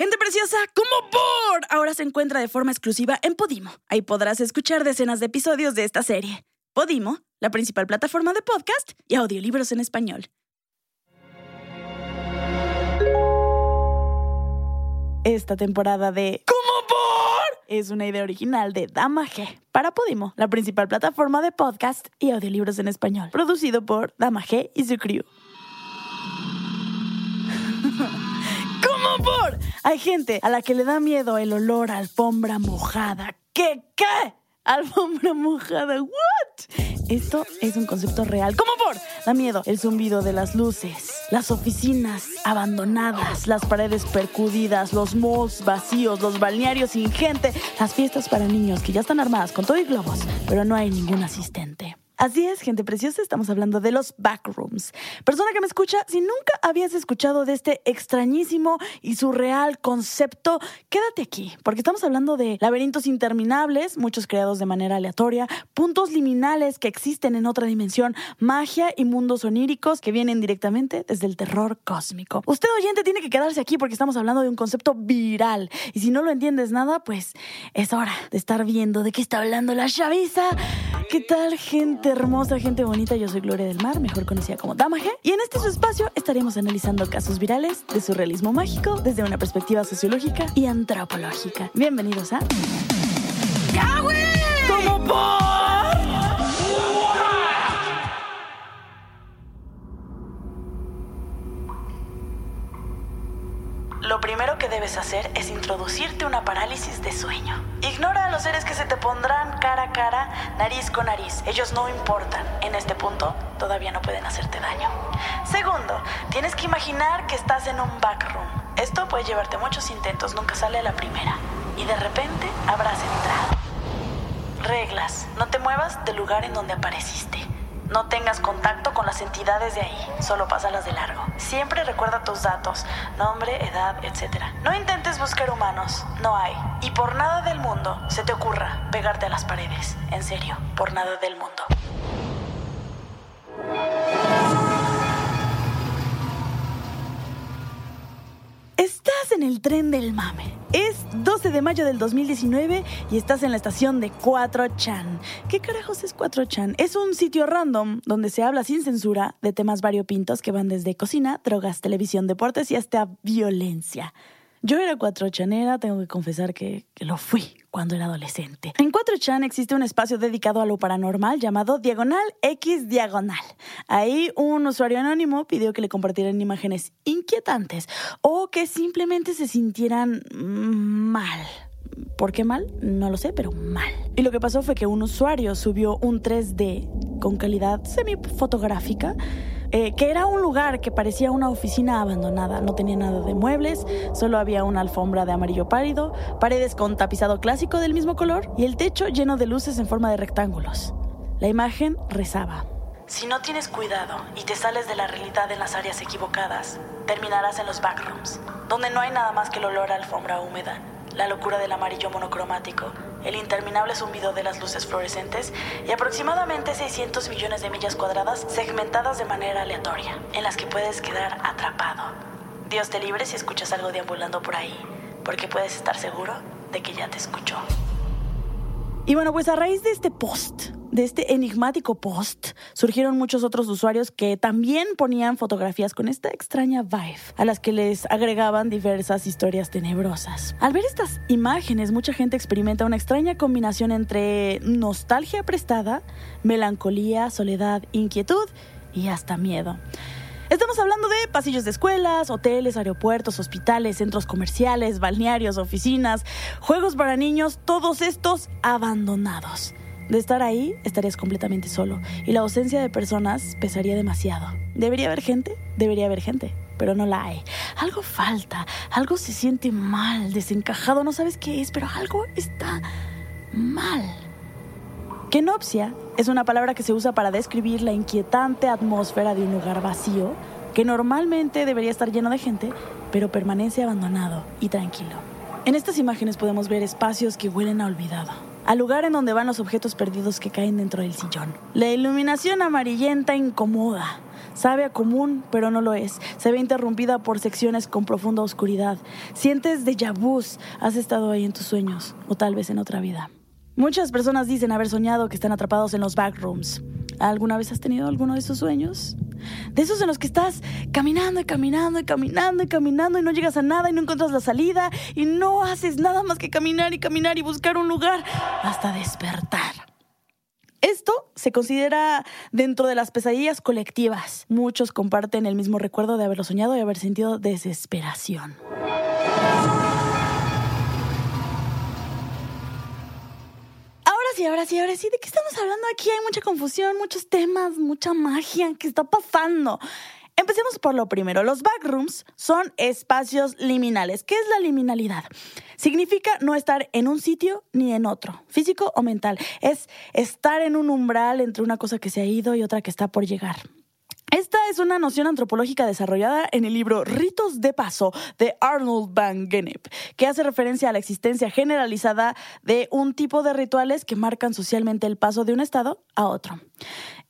Gente preciosa, como por ahora se encuentra de forma exclusiva en Podimo. Ahí podrás escuchar decenas de episodios de esta serie. Podimo, la principal plataforma de podcast y audiolibros en español. Esta temporada de ¿Cómo por? es una idea original de Dama G para Podimo, la principal plataforma de podcast y audiolibros en español, producido por Dama G y su crew. Hay gente a la que le da miedo el olor a alfombra mojada. ¿Qué? ¿Qué? Alfombra mojada. ¿What? Esto es un concepto real. ¿Cómo por? Da miedo el zumbido de las luces, las oficinas abandonadas, las paredes percudidas, los malls vacíos, los balnearios sin gente, las fiestas para niños que ya están armadas con todo y globos, pero no hay ningún asistente. Así es, gente preciosa, estamos hablando de los backrooms. Persona que me escucha, si nunca habías escuchado de este extrañísimo y surreal concepto, quédate aquí, porque estamos hablando de laberintos interminables, muchos creados de manera aleatoria, puntos liminales que existen en otra dimensión, magia y mundos oníricos que vienen directamente desde el terror cósmico. Usted oyente tiene que quedarse aquí porque estamos hablando de un concepto viral y si no lo entiendes nada, pues es hora de estar viendo de qué está hablando la chaviza. ¿Qué tal, gente? Hermosa, gente bonita. Yo soy Gloria del Mar, mejor conocida como Dama G. Y en este su espacio estaremos analizando casos virales de surrealismo mágico desde una perspectiva sociológica y antropológica. Bienvenidos a. ¿Cómo por? Lo primero que debes hacer es introducirte una parálisis de sueño. Ignora a los seres que se te pondrán cara a cara, nariz con nariz. Ellos no importan. En este punto, todavía no pueden hacerte daño. Segundo, tienes que imaginar que estás en un backroom. Esto puede llevarte muchos intentos, nunca sale a la primera. Y de repente habrás entrado. Reglas. No te muevas del lugar en donde apareciste. No tengas contacto con las entidades de ahí, solo pásalas de largo. Siempre recuerda tus datos, nombre, edad, etc. No intentes buscar humanos, no hay. Y por nada del mundo se te ocurra pegarte a las paredes. En serio, por nada del mundo. Estás en el tren del mame. Es 12 de mayo del 2019 y estás en la estación de 4chan. ¿Qué carajos es 4chan? Es un sitio random donde se habla sin censura de temas variopintos que van desde cocina, drogas, televisión, deportes y hasta violencia. Yo era 4chanera, tengo que confesar que, lo fui cuando era adolescente. En 4chan existe un espacio dedicado a lo paranormal llamado Diagonal X Diagonal. Ahí un usuario anónimo pidió que le compartieran imágenes inquietantes o que simplemente se sintieran mal. ¿Por qué mal? No lo sé, pero mal. Y lo que pasó fue que un usuario subió un 3D con calidad semifotográfica eh, que era un lugar que parecía una oficina abandonada. No tenía nada de muebles, solo había una alfombra de amarillo pálido, paredes con tapizado clásico del mismo color y el techo lleno de luces en forma de rectángulos. La imagen rezaba. Si no tienes cuidado y te sales de la realidad en las áreas equivocadas, terminarás en los backrooms, donde no hay nada más que el olor a alfombra húmeda, la locura del amarillo monocromático, el interminable zumbido de las luces fluorescentes y aproximadamente 600 millones de millas cuadradas segmentadas de manera aleatoria, en las que puedes quedar atrapado. Dios te libre si escuchas algo deambulando por ahí, porque puedes estar seguro de que ya te escuchó. Y bueno, pues a raíz de este post, de este enigmático post, surgieron muchos otros usuarios que también ponían fotografías con esta extraña vibe, a las que les agregaban diversas historias tenebrosas. Al ver estas imágenes, mucha gente experimenta una extraña combinación entre nostalgia prestada, melancolía, soledad, inquietud y hasta miedo. Estamos hablando de pasillos de escuelas, hoteles, aeropuertos, hospitales, centros comerciales, balnearios, oficinas, juegos para niños, todos estos abandonados. De estar ahí, estarías completamente solo y la ausencia de personas pesaría demasiado. ¿Debería haber gente? Debería haber gente, pero no la hay. Algo falta, algo se siente mal, desencajado, no sabes qué es, pero algo está mal. Kenopsia es una palabra que se usa para describir la inquietante atmósfera de un lugar vacío que normalmente debería estar lleno de gente, pero permanece abandonado y tranquilo. En estas imágenes podemos ver espacios que huelen a olvidado, al lugar en donde van los objetos perdidos que caen dentro del sillón. La iluminación amarillenta incomoda, Sabe a común, pero no lo es. Se ve interrumpida por secciones con profunda oscuridad. Sientes déjà vu. Has estado ahí en tus sueños, o tal vez en otra vida. Muchas personas dicen haber soñado que están atrapados en los backrooms. ¿Alguna vez has tenido alguno de esos sueños? De esos en los que estás caminando y caminando y caminando y caminando y no llegas a nada y no encuentras la salida y no haces nada más que caminar y caminar y buscar un lugar hasta despertar. Esto se considera dentro de las pesadillas colectivas. Muchos comparten el mismo recuerdo de haberlo soñado y haber sentido desesperación. Ahora sí, ahora sí, ¿de qué estamos hablando aquí? Hay mucha confusión, muchos temas, mucha magia. ¿Qué está pasando? Empecemos por lo primero. Los backrooms son espacios liminales. ¿Qué es la liminalidad? Significa no estar en un sitio ni en otro, físico o mental. Es estar en un umbral entre una cosa que se ha ido y otra que está por llegar. Esta es una noción antropológica desarrollada en el libro Ritos de Paso de Arnold Van Gennep, que hace referencia a la existencia generalizada de un tipo de rituales que marcan socialmente el paso de un estado a otro.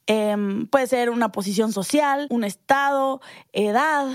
Em, puede ser una posición social, un estado, edad,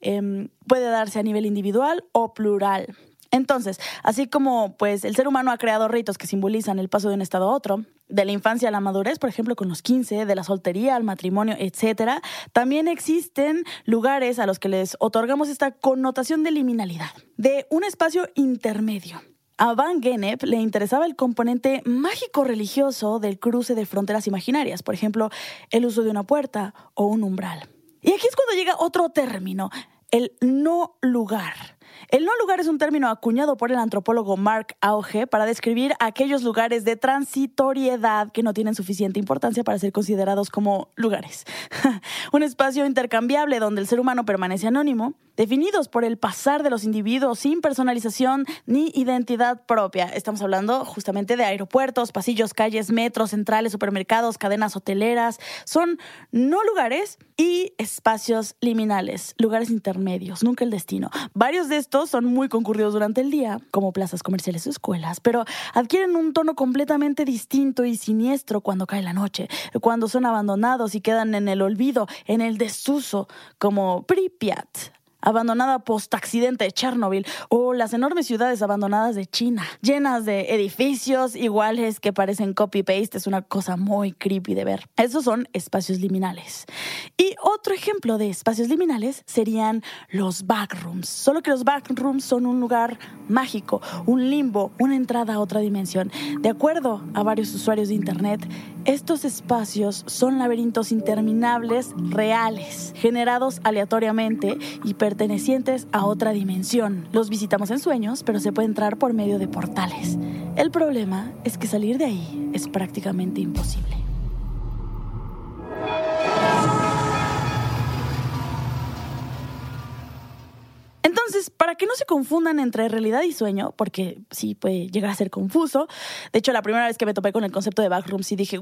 em, puede darse a nivel individual o plural. Entonces, así como pues el ser humano ha creado ritos que simbolizan el paso de un estado a otro, de la infancia a la madurez, por ejemplo, con los 15, de la soltería al matrimonio, etcétera, también existen lugares a los que les otorgamos esta connotación de liminalidad, de un espacio intermedio. A Van Gennep le interesaba el componente mágico religioso del cruce de fronteras imaginarias, por ejemplo, el uso de una puerta o un umbral. Y aquí es cuando llega otro término, el no lugar. El no lugar es un término acuñado por el antropólogo Mark Auge para describir aquellos lugares de transitoriedad que no tienen suficiente importancia para ser considerados como lugares. un espacio intercambiable donde el ser humano permanece anónimo, definidos por el pasar de los individuos sin personalización ni identidad propia. Estamos hablando justamente de aeropuertos, pasillos, calles, metros, centrales, supermercados, cadenas hoteleras. Son no lugares y espacios liminales, lugares intermedios, nunca el destino. Varios de estos son muy concurridos durante el día, como plazas comerciales o escuelas, pero adquieren un tono completamente distinto y siniestro cuando cae la noche, cuando son abandonados y quedan en el olvido, en el desuso, como Pripyat, abandonada post-accidente de Chernobyl, o las enormes ciudades abandonadas de China, llenas de edificios iguales que parecen copy-paste. Es una cosa muy creepy de ver. Esos son espacios liminales. Y otro ejemplo de espacios liminales serían los backrooms. Solo que los backrooms son un lugar mágico, un limbo, una entrada a otra dimensión. De acuerdo a varios usuarios de Internet, estos espacios son laberintos interminables reales, generados aleatoriamente y pertenecientes a otra dimensión. Los visitamos en sueños, pero se puede entrar por medio de portales. El problema es que salir de ahí es prácticamente imposible. Entonces, para que no se confundan entre realidad y sueño, porque sí puede llegar a ser confuso. De hecho, la primera vez que me topé con el concepto de backroom, sí dije.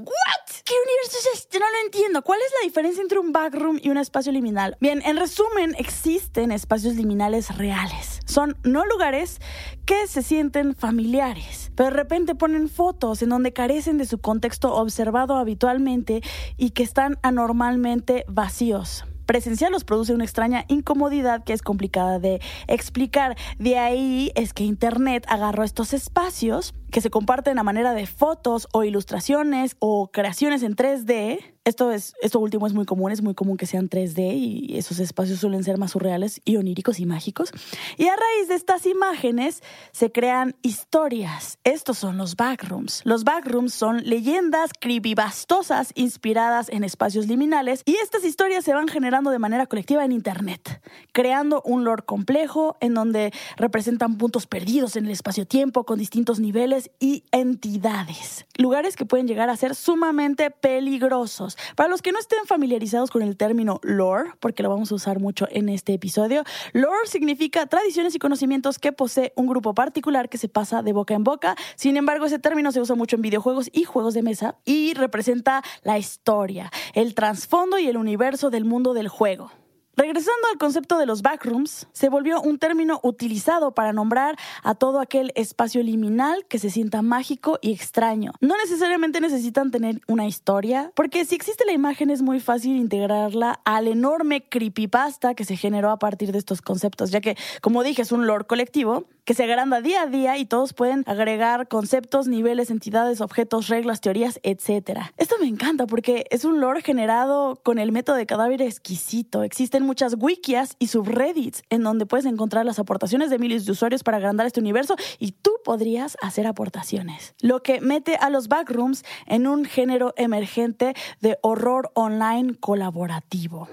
¿Qué universo es este? No lo entiendo. ¿Cuál es la diferencia entre un backroom y un espacio liminal? Bien, en resumen, existen espacios liminales reales. Son no lugares que se sienten familiares, pero de repente ponen fotos en donde carecen de su contexto observado habitualmente y que están anormalmente vacíos presencial los produce una extraña incomodidad que es complicada de explicar. De ahí es que Internet agarró estos espacios que se comparten a manera de fotos o ilustraciones o creaciones en 3D esto, es, esto último es muy común, es muy común que sean 3D y esos espacios suelen ser más surreales y oníricos y mágicos. Y a raíz de estas imágenes se crean historias. Estos son los backrooms. Los backrooms son leyendas creepybastosas inspiradas en espacios liminales y estas historias se van generando de manera colectiva en Internet, creando un lore complejo en donde representan puntos perdidos en el espacio-tiempo con distintos niveles y entidades. Lugares que pueden llegar a ser sumamente peligrosos para los que no estén familiarizados con el término lore, porque lo vamos a usar mucho en este episodio, lore significa tradiciones y conocimientos que posee un grupo particular que se pasa de boca en boca. Sin embargo, ese término se usa mucho en videojuegos y juegos de mesa y representa la historia, el trasfondo y el universo del mundo del juego. Regresando al concepto de los backrooms, se volvió un término utilizado para nombrar a todo aquel espacio liminal que se sienta mágico y extraño. No necesariamente necesitan tener una historia, porque si existe la imagen es muy fácil integrarla al enorme creepypasta que se generó a partir de estos conceptos, ya que, como dije, es un lore colectivo que se agranda día a día y todos pueden agregar conceptos, niveles, entidades, objetos, reglas, teorías, etc. Esto me encanta porque es un lore generado con el método de cadáver exquisito. Existen muchas wikias y subreddits en donde puedes encontrar las aportaciones de miles de usuarios para agrandar este universo y tú podrías hacer aportaciones. Lo que mete a los backrooms en un género emergente de horror online colaborativo.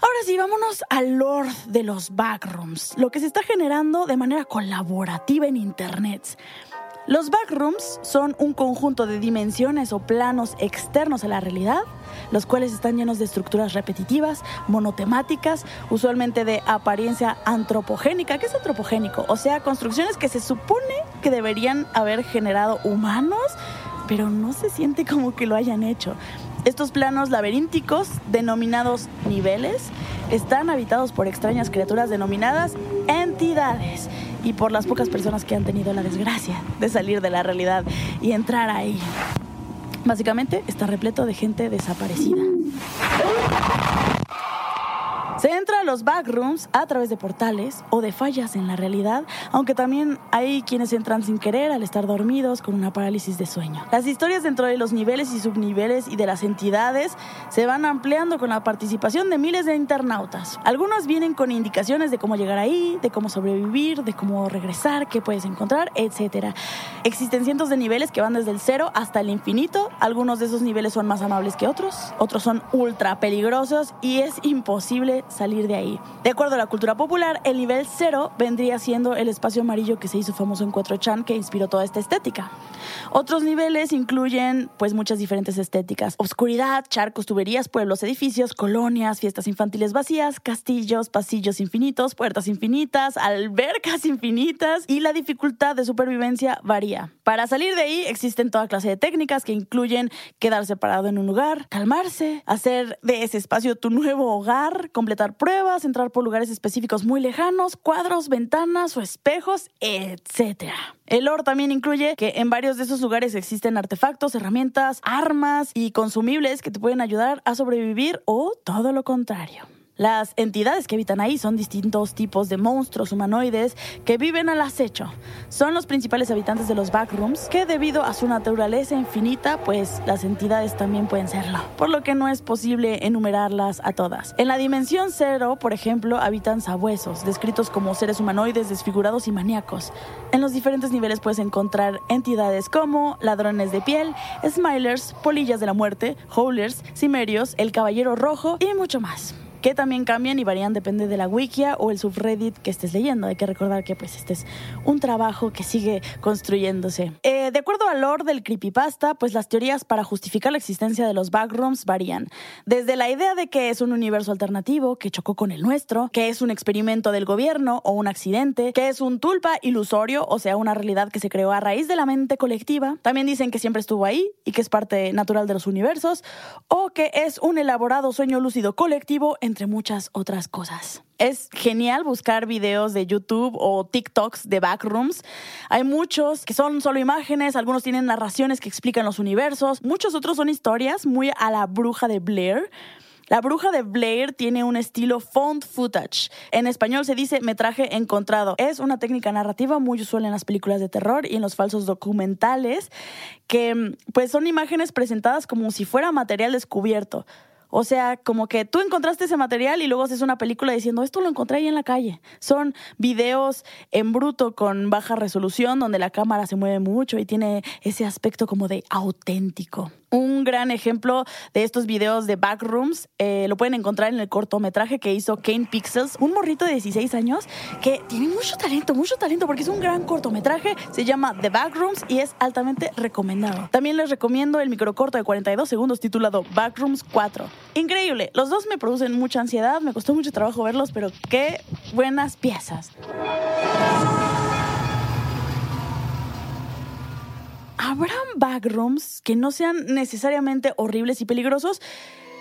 Ahora sí, vámonos al lore de los backrooms, lo que se está generando de manera colaborativa en Internet. Los backrooms son un conjunto de dimensiones o planos externos a la realidad, los cuales están llenos de estructuras repetitivas, monotemáticas, usualmente de apariencia antropogénica. ¿Qué es antropogénico? O sea, construcciones que se supone que deberían haber generado humanos, pero no se siente como que lo hayan hecho. Estos planos laberínticos, denominados niveles, están habitados por extrañas criaturas denominadas entidades y por las pocas personas que han tenido la desgracia de salir de la realidad y entrar ahí. Básicamente está repleto de gente desaparecida. Se entra a los backrooms a través de portales o de fallas en la realidad, aunque también hay quienes entran sin querer al estar dormidos con una parálisis de sueño. Las historias dentro de los niveles y subniveles y de las entidades se van ampliando con la participación de miles de internautas. Algunos vienen con indicaciones de cómo llegar ahí, de cómo sobrevivir, de cómo regresar, qué puedes encontrar, etc. Existen cientos de niveles que van desde el cero hasta el infinito. Algunos de esos niveles son más amables que otros, otros son ultra peligrosos y es imposible salir de ahí. De acuerdo a la cultura popular, el nivel cero vendría siendo el espacio amarillo que se hizo famoso en 4chan que inspiró toda esta estética. Otros niveles incluyen pues muchas diferentes estéticas. Obscuridad, charcos, tuberías, pueblos, edificios, colonias, fiestas infantiles vacías, castillos, pasillos infinitos, puertas infinitas, albercas infinitas y la dificultad de supervivencia varía. Para salir de ahí existen toda clase de técnicas que incluyen quedarse parado en un lugar, calmarse, hacer de ese espacio tu nuevo hogar, pruebas, entrar por lugares específicos muy lejanos, cuadros, ventanas o espejos, etc. El lore también incluye que en varios de esos lugares existen artefactos, herramientas, armas y consumibles que te pueden ayudar a sobrevivir o todo lo contrario. Las entidades que habitan ahí son distintos tipos de monstruos humanoides que viven al acecho. Son los principales habitantes de los backrooms que debido a su naturaleza infinita, pues las entidades también pueden serlo, por lo que no es posible enumerarlas a todas. En la dimensión cero, por ejemplo, habitan sabuesos, descritos como seres humanoides desfigurados y maníacos. En los diferentes niveles puedes encontrar entidades como ladrones de piel, smilers, polillas de la muerte, howlers, cimerios, el caballero rojo y mucho más que también cambian y varían depende de la wikia o el subreddit que estés leyendo. Hay que recordar que pues este es un trabajo que sigue construyéndose. Eh, de acuerdo al lore del creepypasta, pues las teorías para justificar la existencia de los backrooms varían. Desde la idea de que es un universo alternativo que chocó con el nuestro, que es un experimento del gobierno o un accidente, que es un tulpa ilusorio, o sea, una realidad que se creó a raíz de la mente colectiva. También dicen que siempre estuvo ahí y que es parte natural de los universos, o que es un elaborado sueño lúcido colectivo entre muchas otras cosas. Es genial buscar videos de YouTube o TikToks de backrooms. Hay muchos que son solo imágenes, algunos tienen narraciones que explican los universos, muchos otros son historias muy a la bruja de Blair. La bruja de Blair tiene un estilo found footage. En español se dice metraje encontrado. Es una técnica narrativa muy usual en las películas de terror y en los falsos documentales que pues son imágenes presentadas como si fuera material descubierto. O sea, como que tú encontraste ese material y luego haces una película diciendo, esto lo encontré ahí en la calle. Son videos en bruto con baja resolución donde la cámara se mueve mucho y tiene ese aspecto como de auténtico. Un gran ejemplo de estos videos de backrooms eh, lo pueden encontrar en el cortometraje que hizo Kane Pixels, un morrito de 16 años que tiene mucho talento, mucho talento porque es un gran cortometraje, se llama The Backrooms y es altamente recomendado. También les recomiendo el microcorto de 42 segundos titulado Backrooms 4. Increíble, los dos me producen mucha ansiedad, me costó mucho trabajo verlos, pero qué buenas piezas. ¿Habrán backrooms que no sean necesariamente horribles y peligrosos?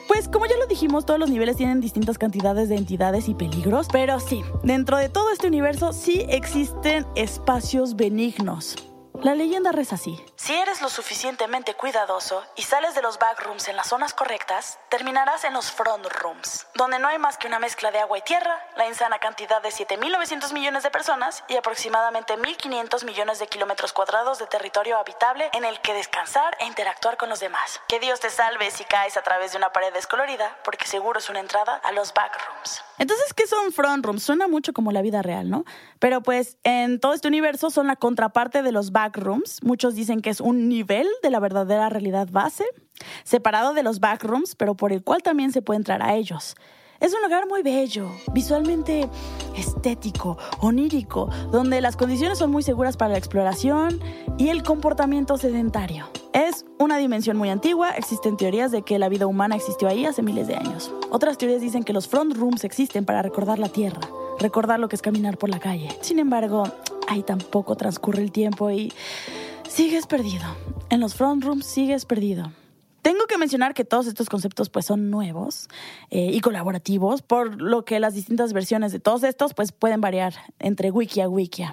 Pues como ya lo dijimos, todos los niveles tienen distintas cantidades de entidades y peligros, pero sí, dentro de todo este universo sí existen espacios benignos. La leyenda reza así. Si eres lo suficientemente cuidadoso y sales de los backrooms en las zonas correctas, terminarás en los front rooms, donde no hay más que una mezcla de agua y tierra, la insana cantidad de 7.900 millones de personas y aproximadamente 1.500 millones de kilómetros cuadrados de territorio habitable en el que descansar e interactuar con los demás. Que Dios te salve si caes a través de una pared descolorida, porque seguro es una entrada a los backrooms. Entonces, ¿qué son front rooms? Suena mucho como la vida real, ¿no? Pero pues en todo este universo son la contraparte de los backrooms. Muchos dicen que un nivel de la verdadera realidad base, separado de los backrooms, pero por el cual también se puede entrar a ellos. Es un lugar muy bello, visualmente estético, onírico, donde las condiciones son muy seguras para la exploración y el comportamiento sedentario. Es una dimensión muy antigua, existen teorías de que la vida humana existió ahí hace miles de años. Otras teorías dicen que los front rooms existen para recordar la Tierra, recordar lo que es caminar por la calle. Sin embargo, ahí tampoco transcurre el tiempo y sigues perdido. En los front rooms sigues perdido. Tengo que mencionar que todos estos conceptos pues son nuevos eh, y colaborativos, por lo que las distintas versiones de todos estos pues pueden variar entre wiki a wiki.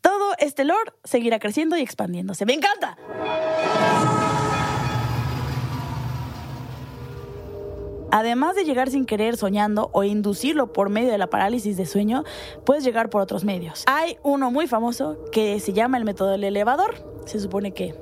Todo este lore seguirá creciendo y expandiéndose. ¡Me encanta! Además de llegar sin querer soñando o inducirlo por medio de la parálisis de sueño, puedes llegar por otros medios. Hay uno muy famoso que se llama el método del elevador. Se supone que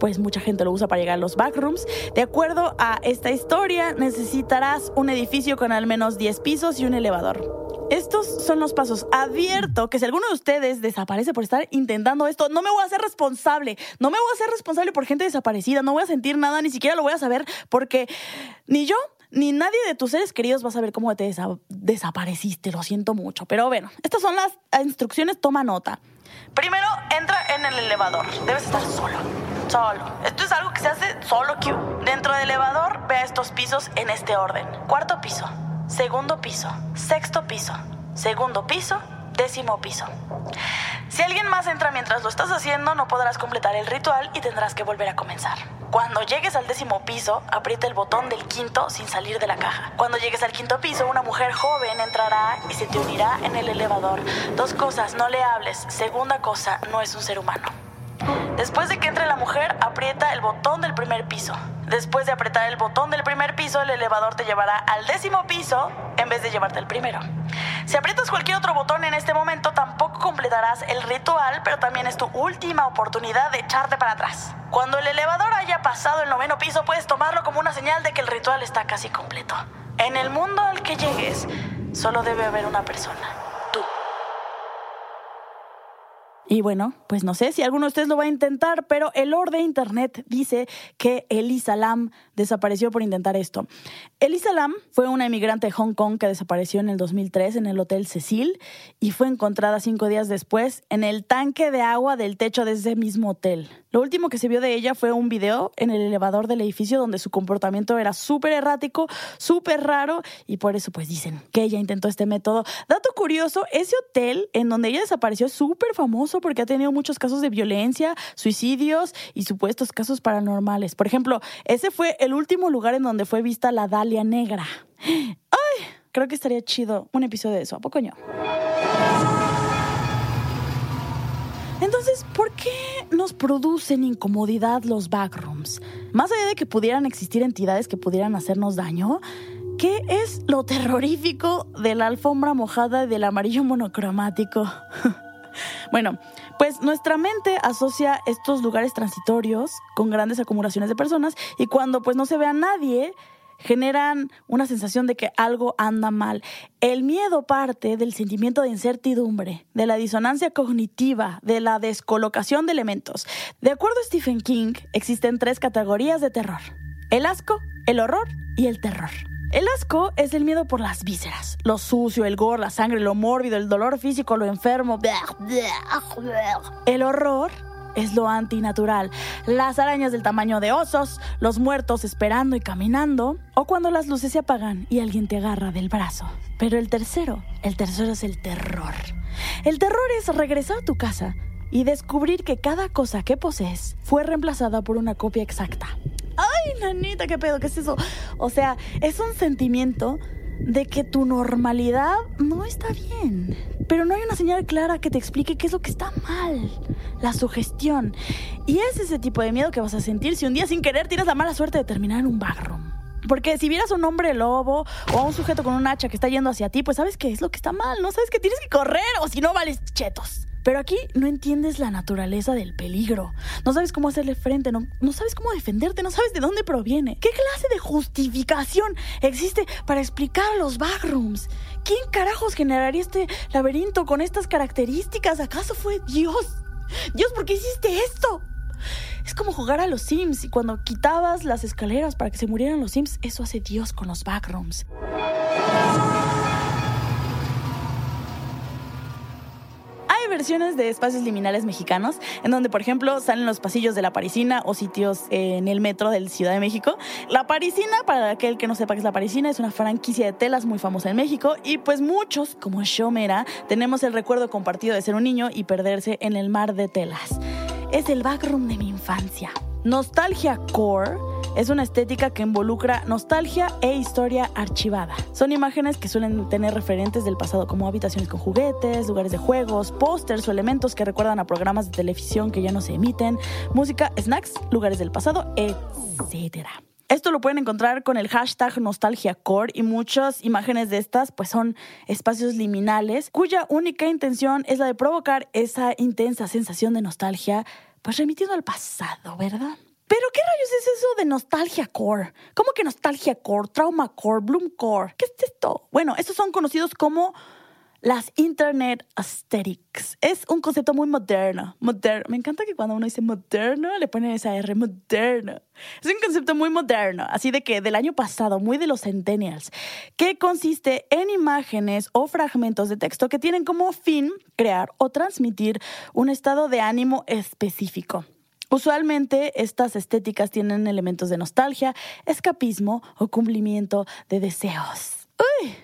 pues mucha gente lo usa para llegar a los backrooms. De acuerdo a esta historia, necesitarás un edificio con al menos 10 pisos y un elevador. Estos son los pasos. Advierto que si alguno de ustedes desaparece por estar intentando esto, no me voy a hacer responsable. No me voy a hacer responsable por gente desaparecida. No voy a sentir nada, ni siquiera lo voy a saber porque ni yo ni nadie de tus seres queridos va a saber cómo te desapareciste. Lo siento mucho. Pero bueno, estas son las instrucciones. Toma nota. Primero, entra en el elevador. Debes estar solo. Solo. Esto es algo que se hace solo, Q. Dentro del elevador, ve estos pisos en este orden. Cuarto piso, segundo piso, sexto piso, segundo piso, décimo piso. Si alguien más entra mientras lo estás haciendo, no podrás completar el ritual y tendrás que volver a comenzar. Cuando llegues al décimo piso, aprieta el botón del quinto sin salir de la caja. Cuando llegues al quinto piso, una mujer joven entrará y se te unirá en el elevador. Dos cosas, no le hables. Segunda cosa, no es un ser humano. Después de que entre la mujer, aprieta el botón del primer piso. Después de apretar el botón del primer piso, el elevador te llevará al décimo piso en vez de llevarte al primero. Si aprietas cualquier otro botón en este momento, tampoco completarás el ritual, pero también es tu última oportunidad de echarte para atrás. Cuando el elevador haya pasado el noveno piso, puedes tomarlo como una señal de que el ritual está casi completo. En el mundo al que llegues, solo debe haber una persona. Y bueno, pues no sé si alguno de ustedes lo va a intentar, pero el Lord de Internet dice que Elisa Lam desapareció por intentar esto. Elisa Lam fue una emigrante de Hong Kong que desapareció en el 2003 en el Hotel Cecil y fue encontrada cinco días después en el tanque de agua del techo de ese mismo hotel. Lo último que se vio de ella fue un video en el elevador del edificio donde su comportamiento era súper errático, súper raro y por eso pues dicen que ella intentó este método. Dato curioso, ese hotel en donde ella desapareció es súper famoso porque ha tenido muchos casos de violencia, suicidios y supuestos casos paranormales. Por ejemplo, ese fue el último lugar en donde fue vista la Dalia Negra. ¡Ay! Creo que estaría chido un episodio de eso, ¿a poco no? Entonces, ¿por qué nos producen incomodidad los backrooms? Más allá de que pudieran existir entidades que pudieran hacernos daño, ¿qué es lo terrorífico de la alfombra mojada y del amarillo monocromático? Bueno, pues nuestra mente asocia estos lugares transitorios con grandes acumulaciones de personas y cuando pues no se ve a nadie, generan una sensación de que algo anda mal. El miedo parte del sentimiento de incertidumbre, de la disonancia cognitiva, de la descolocación de elementos. De acuerdo a Stephen King, existen tres categorías de terror. El asco, el horror y el terror. El asco es el miedo por las vísceras, lo sucio, el gore, la sangre, lo mórbido, el dolor físico, lo enfermo. El horror es lo antinatural, las arañas del tamaño de osos, los muertos esperando y caminando, o cuando las luces se apagan y alguien te agarra del brazo. Pero el tercero, el tercero es el terror. El terror es regresar a tu casa y descubrir que cada cosa que posees fue reemplazada por una copia exacta. ¡Ay, nanita, qué pedo! ¿Qué es eso? O sea, es un sentimiento de que tu normalidad no está bien, pero no hay una señal clara que te explique qué es lo que está mal. La sugestión. Y es ese tipo de miedo que vas a sentir si un día sin querer tienes la mala suerte de terminar en un backroom. Porque si vieras a un hombre lobo o a un sujeto con un hacha que está yendo hacia ti, pues sabes que es lo que está mal, no sabes que tienes que correr o si no vales chetos. Pero aquí no entiendes la naturaleza del peligro. No sabes cómo hacerle frente, no, sabes cómo defenderte, no sabes de dónde proviene. ¿Qué clase de justificación existe para explicar los backrooms? ¿Quién carajos generaría este laberinto con estas características? ¿Acaso fue Dios? Dios, ¿por qué hiciste esto? Es como jugar a los Sims y cuando quitabas las escaleras para que se murieran los Sims, eso hace Dios con los backrooms. Versiones de espacios liminales mexicanos, en donde, por ejemplo, salen los pasillos de la Parisina o sitios en el metro de Ciudad de México. La Parisina, para aquel que no sepa qué es la Parisina, es una franquicia de telas muy famosa en México y pues muchos, como yo Mera, tenemos el recuerdo compartido de ser un niño y perderse en el mar de telas. Es el backroom de mi infancia. Nostalgia Core es una estética que involucra nostalgia e historia archivada. Son imágenes que suelen tener referentes del pasado como habitaciones con juguetes, lugares de juegos, pósters o elementos que recuerdan a programas de televisión que ya no se emiten, música, snacks, lugares del pasado, etc. Esto lo pueden encontrar con el hashtag nostalgiacore y muchas imágenes de estas pues son espacios liminales cuya única intención es la de provocar esa intensa sensación de nostalgia pues remitiendo al pasado, ¿verdad? ¿Pero qué rayos es eso de nostalgia core? ¿Cómo que nostalgia core, trauma core, bloom core? ¿Qué es esto? Bueno, estos son conocidos como las Internet Aesthetics. Es un concepto muy moderno. moderno. Me encanta que cuando uno dice moderno le ponen esa R, moderno. Es un concepto muy moderno, así de que del año pasado, muy de los centennials, que consiste en imágenes o fragmentos de texto que tienen como fin crear o transmitir un estado de ánimo específico. Usualmente estas estéticas tienen elementos de nostalgia, escapismo o cumplimiento de deseos. Uy.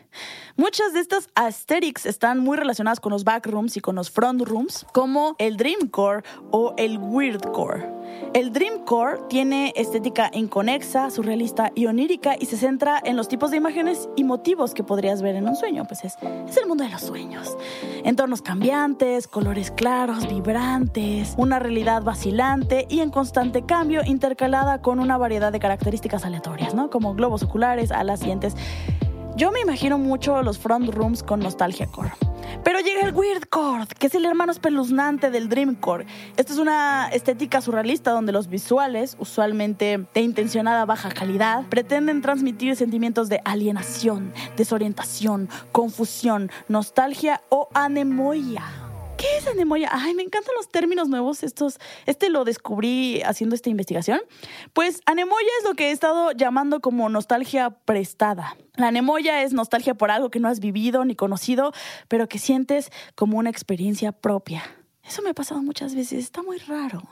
Muchas de estas aesthetics están muy relacionadas con los backrooms y con los front rooms, como el dreamcore o el weirdcore. El dreamcore tiene estética inconexa, surrealista y onírica y se centra en los tipos de imágenes y motivos que podrías ver en un sueño, pues es, es el mundo de los sueños. Entornos cambiantes, colores claros, vibrantes, una realidad vacilante y en constante cambio intercalada con una variedad de características aleatorias, ¿no? Como globos oculares, alas, dientes yo me imagino mucho los front rooms con nostalgia core. Pero llega el Weird Core, que es el hermano espeluznante del Dream Core. Esta es una estética surrealista donde los visuales, usualmente de intencionada baja calidad, pretenden transmitir sentimientos de alienación, desorientación, confusión, nostalgia o anemoia. ¿Qué es anemoia? Ay, me encantan los términos nuevos estos. Este lo descubrí haciendo esta investigación. Pues anemoia es lo que he estado llamando como nostalgia prestada. La anemoya es nostalgia por algo que no has vivido ni conocido, pero que sientes como una experiencia propia. Eso me ha pasado muchas veces, está muy raro.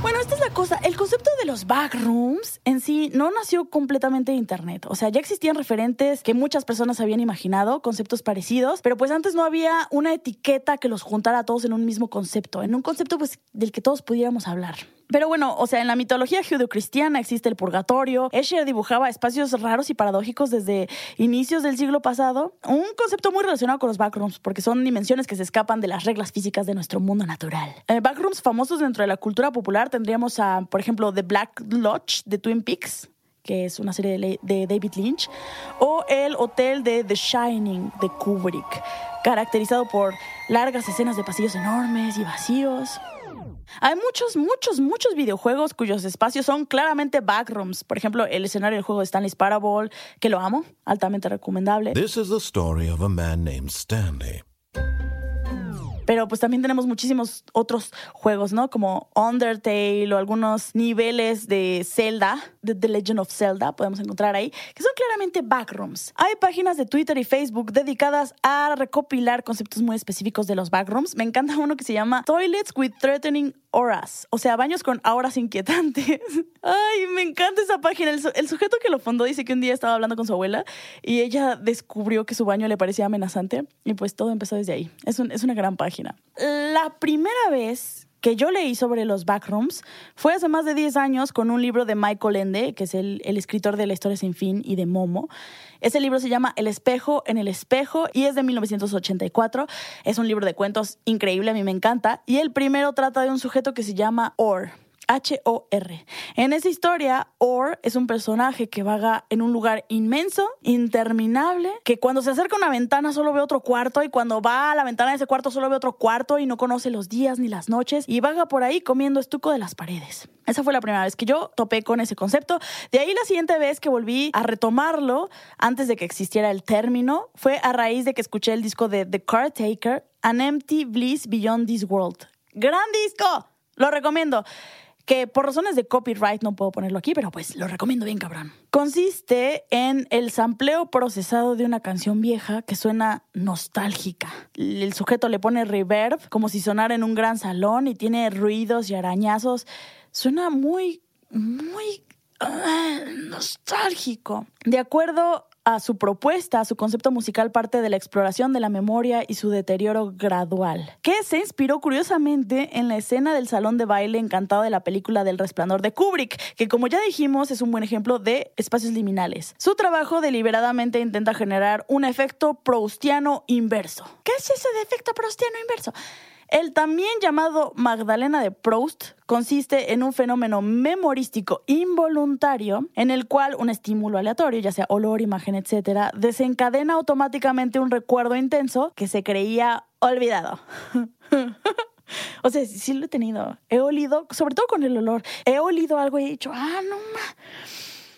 Bueno, esta es cosa. El concepto de los backrooms en sí no nació completamente de Internet. O sea, ya existían referentes que muchas personas habían imaginado, conceptos parecidos, pero pues antes no había una etiqueta que los juntara a todos en un mismo concepto, en un concepto pues del que todos pudiéramos hablar. Pero bueno, o sea, en la mitología judeocristiana existe el purgatorio. Escher dibujaba espacios raros y paradójicos desde inicios del siglo pasado. Un concepto muy relacionado con los backrooms, porque son dimensiones que se escapan de las reglas físicas de nuestro mundo natural. Eh, backrooms famosos dentro de la cultura popular tendríamos a, por ejemplo, The Black Lodge de Twin Peaks que es una serie de, de David Lynch, o el hotel de The Shining de Kubrick, caracterizado por largas escenas de pasillos enormes y vacíos. Hay muchos, muchos, muchos videojuegos cuyos espacios son claramente backrooms. Por ejemplo, el escenario del juego de Stanley's Parable, que lo amo, altamente recomendable. This is the story of a man named Stanley. Pero pues también tenemos muchísimos otros juegos, ¿no? Como Undertale o algunos niveles de Zelda, de The Legend of Zelda, podemos encontrar ahí, que son claramente backrooms. Hay páginas de Twitter y Facebook dedicadas a recopilar conceptos muy específicos de los backrooms. Me encanta uno que se llama Toilets with Threatening Auras, o sea, baños con auras inquietantes. Ay, me encanta esa página. El, el, sujeto que lo fundó dice que un día estaba hablando con su abuela y ella descubrió que su baño le parecía amenazante y pues todo empezó desde ahí. Es, un, es una gran página. La primera vez que yo leí sobre los backrooms fue hace más de 10 años con un libro de Michael Ende, que es el, el, escritor de La historia sin fin y de Momo. Ese libro se llama El espejo en el espejo y es de 1984. Es un libro de cuentos increíble, a mí me encanta. Y el primero trata de un sujeto que se llama Orr. H-O-R. En esa historia, Or es un personaje que vaga en un lugar inmenso, interminable, que cuando se acerca a una ventana solo ve otro cuarto y cuando va a la ventana de ese cuarto solo ve otro cuarto y no conoce los días ni las noches y vaga por ahí comiendo estuco de las paredes. Esa fue la primera vez que yo topé con ese concepto. De ahí la siguiente vez que volví a retomarlo, antes de que existiera el término, fue a raíz de que escuché el disco de The Caretaker, An Empty Bliss Beyond This World. ¡Gran disco! Lo recomiendo que por razones de copyright no puedo ponerlo aquí, pero pues lo recomiendo bien cabrón. Consiste en el sampleo procesado de una canción vieja que suena nostálgica. El sujeto le pone reverb como si sonara en un gran salón y tiene ruidos y arañazos. Suena muy, muy uh, nostálgico. De acuerdo a su propuesta, su concepto musical parte de la exploración de la memoria y su deterioro gradual, que se inspiró curiosamente en la escena del salón de baile encantado de la película del resplandor de Kubrick, que como ya dijimos es un buen ejemplo de espacios liminales. Su trabajo deliberadamente intenta generar un efecto proustiano inverso. ¿Qué es ese de efecto proustiano inverso? El también llamado Magdalena de Proust consiste en un fenómeno memorístico involuntario en el cual un estímulo aleatorio, ya sea olor, imagen, etcétera, desencadena automáticamente un recuerdo intenso que se creía olvidado. o sea, sí lo he tenido. He olido, sobre todo con el olor, he olido algo y he dicho, ah, no,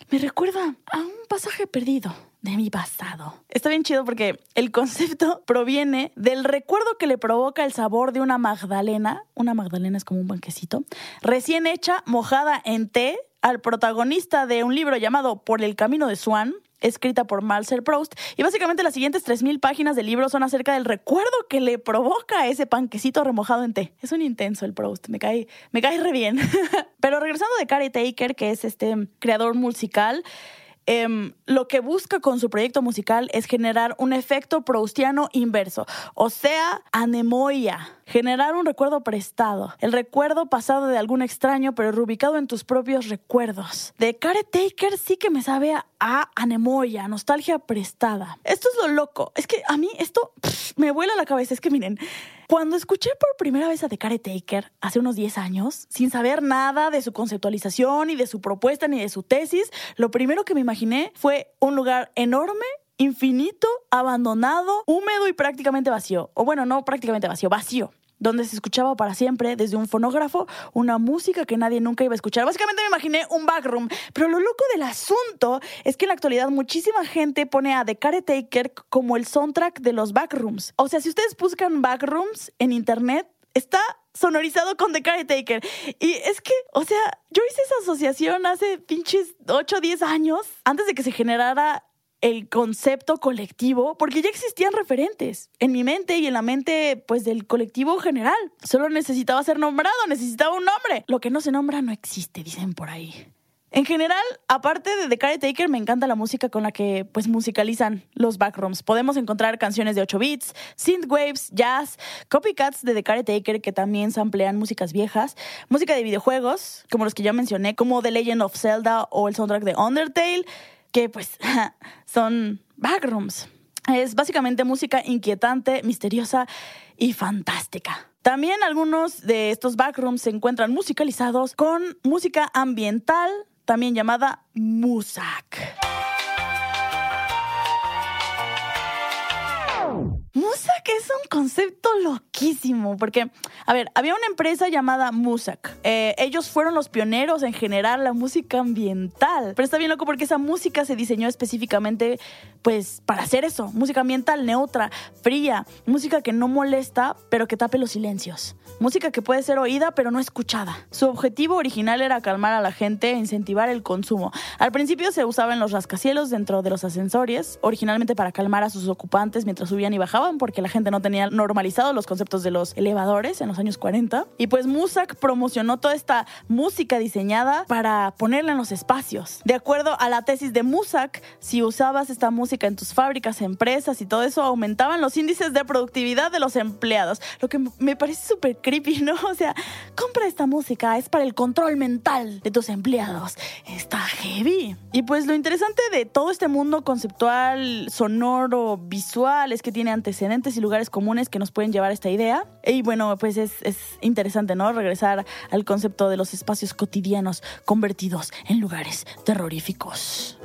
me recuerda a un pasaje perdido de mi pasado. Está bien chido porque el concepto proviene del recuerdo que le provoca el sabor de una magdalena. Una magdalena es como un banquecito. Recién hecha, mojada en té, al protagonista de un libro llamado Por el Camino de Swan, escrita por Marcel Proust. Y básicamente las siguientes 3.000 páginas del libro son acerca del recuerdo que le provoca ese panquecito remojado en té. Es un intenso el Proust, me cae, me cae re bien. Pero regresando de Carey Taker, que es este creador musical, Em, lo que busca con su proyecto musical es generar un efecto proustiano inverso, o sea, anemoia, generar un recuerdo prestado, el recuerdo pasado de algún extraño, pero reubicado en tus propios recuerdos. De Care Taker sí que me sabe a, anemoia, nostalgia prestada. Esto es lo loco, es que a mí esto me vuela la cabeza, es que miren, cuando escuché por primera vez a The Taker hace unos 10 años, sin saber nada de su conceptualización, ni de su propuesta, ni de su tesis, lo primero que me imaginé fue un lugar enorme infinito, abandonado, húmedo y prácticamente vacío. O bueno, no prácticamente vacío, vacío donde se escuchaba para siempre desde un fonógrafo una música que nadie nunca iba a escuchar. Básicamente me imaginé un backroom, pero lo loco del asunto es que en la actualidad muchísima gente pone a The Caretaker como el soundtrack de los backrooms. O sea, si ustedes buscan backrooms en internet, está sonorizado con The Caretaker. Y es que, o sea, yo hice esa asociación hace pinches 8 o 10 años, antes de que se generara el concepto colectivo, porque ya existían referentes en mi mente y en la mente pues del colectivo general. Solo necesitaba ser nombrado, necesitaba un nombre. Lo que no se nombra no existe, dicen por ahí. En general, aparte de The Caretaker, me encanta la música con la que pues musicalizan los backrooms. Podemos encontrar canciones de 8 bits, synthwaves, jazz, copycats de The Caretaker que también samplean músicas viejas, música de videojuegos, como los que ya mencioné, como The Legend of Zelda o el soundtrack de Undertale, que pues son backrooms. Es básicamente música inquietante, misteriosa y fantástica. También algunos de estos backrooms se encuentran musicalizados con música ambiental, también llamada musak. Musak es un concepto loquísimo porque, a ver, había una empresa llamada Musak. Eh, ellos fueron los pioneros en generar la música ambiental. Pero está bien loco porque esa música se diseñó específicamente, pues, para hacer eso. Música ambiental neutra, fría, música que no molesta, pero que tape los silencios. Música que puede ser oída, pero no escuchada. Su objetivo original era calmar a la gente e incentivar el consumo. Al principio se usaba en los rascacielos dentro de los ascensores, originalmente para calmar a sus ocupantes mientras subían y bajaban, porque la gente no tenía normalizado los conceptos de los elevadores en los años 40. Y pues Musak promocionó toda esta música diseñada para ponerla en los espacios. De acuerdo a la tesis de Musak, si usabas esta música en tus fábricas, empresas y todo eso, aumentaban los índices de productividad de los empleados. Lo que me parece súper creepy, ¿no? O sea, compra esta música, es para el control mental de tus empleados. Está heavy. Y pues lo interesante de todo este mundo conceptual, sonoro, visual, es que tiene antecedentes y lugares comunes que nos pueden llevar a esta idea. Y bueno, pues es, es interesante, ¿no? Regresar al concepto de los espacios cotidianos convertidos en lugares terroríficos.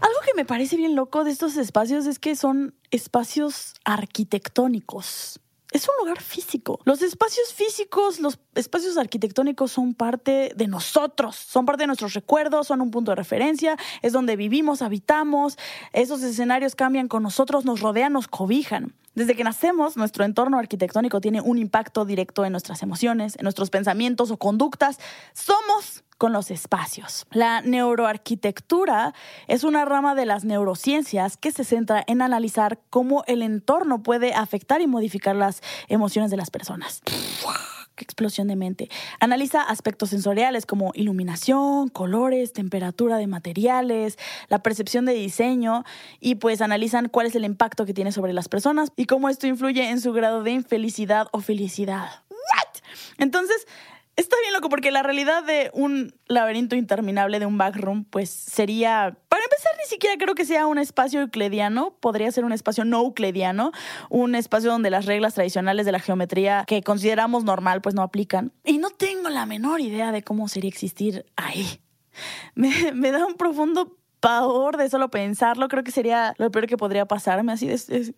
Algo que me parece bien loco de estos espacios es que son espacios arquitectónicos. Es un lugar físico. Los espacios físicos, los espacios arquitectónicos son parte de nosotros, son parte de nuestros recuerdos, son un punto de referencia, es donde vivimos, habitamos, esos escenarios cambian con nosotros, nos rodean, nos cobijan. Desde que nacemos, nuestro entorno arquitectónico tiene un impacto directo en nuestras emociones, en nuestros pensamientos o conductas. Somos con los espacios. La neuroarquitectura es una rama de las neurociencias que se centra en analizar cómo el entorno puede afectar y modificar las emociones de las personas. ¡Qué explosión de mente! Analiza aspectos sensoriales como iluminación, colores, temperatura de materiales, la percepción de diseño y pues analizan cuál es el impacto que tiene sobre las personas y cómo esto influye en su grado de infelicidad o felicidad. ¿What? Entonces, Está bien loco porque la realidad de un laberinto interminable de un backroom pues sería, para empezar ni siquiera creo que sea un espacio euclidiano, podría ser un espacio no euclidiano, un espacio donde las reglas tradicionales de la geometría que consideramos normal pues no aplican. Y no tengo la menor idea de cómo sería existir ahí. Me, da un profundo pavor de solo pensarlo, creo que sería lo peor que podría pasarme así de,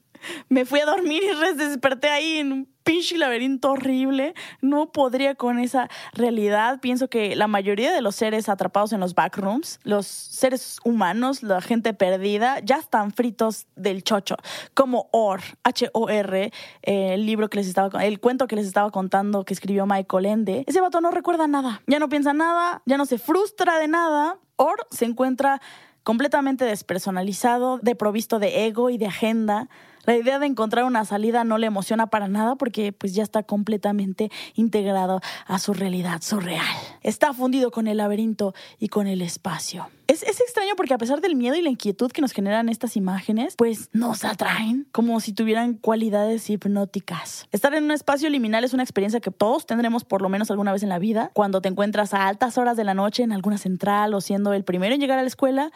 me fui a dormir y desperté ahí en un pinche laberinto horrible. No podría con esa realidad. Pienso que la mayoría de los seres atrapados en los backrooms, los seres humanos, la gente perdida, ya están fritos del chocho. Como Or, H-O-R, el libro que les estaba, el cuento que les estaba contando que escribió Michael Ende. Ese vato no recuerda nada. Ya no piensa nada, ya no se frustra de nada. Or se encuentra completamente despersonalizado, deprovisto de ego y de agenda la idea de encontrar una salida no le emociona para nada porque pues ya está completamente integrado a su realidad surreal. Está fundido con el laberinto y con el espacio. Es, es, extraño porque a pesar del miedo y la inquietud que nos generan estas imágenes, pues nos atraen como si tuvieran cualidades hipnóticas. Estar en un espacio liminal es una experiencia que todos tendremos por lo menos alguna vez en la vida. Cuando te encuentras a altas horas de la noche en alguna central o siendo el primero en llegar a la escuela,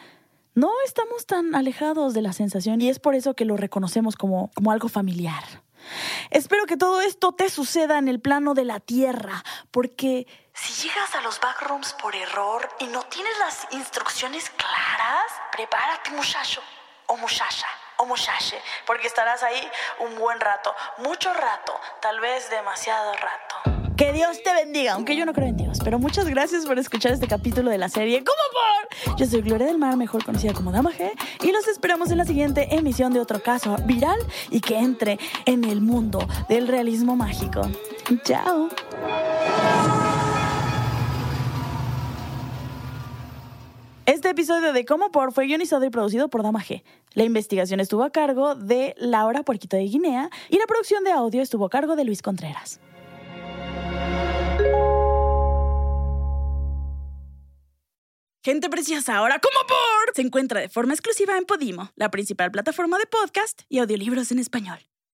no estamos tan alejados de la sensación y es por eso que lo reconocemos como, como algo familiar. Espero que todo esto te suceda en el plano de la tierra, porque si llegas a los backrooms por error y no tienes las instrucciones claras, prepárate muchacho o muchacha o muchache, porque estarás ahí un buen rato, mucho rato, tal vez demasiado rato. Que Dios te bendiga, aunque yo no creo en Dios. Pero muchas gracias por escuchar este capítulo de la serie ¿Cómo por? Yo soy Gloria del Mar, mejor conocida como Dama G, y los esperamos en la siguiente emisión de otro caso viral y que entre en el mundo del realismo mágico. Chao. Este episodio de Cómo Por fue guionizado y producido por Dama G. La investigación estuvo a cargo de Laura Puerquito de Guinea y la producción de audio estuvo a cargo de Luis Contreras. Gente preciosa, ahora como por se encuentra de forma exclusiva en Podimo, la principal plataforma de podcast y audiolibros en español.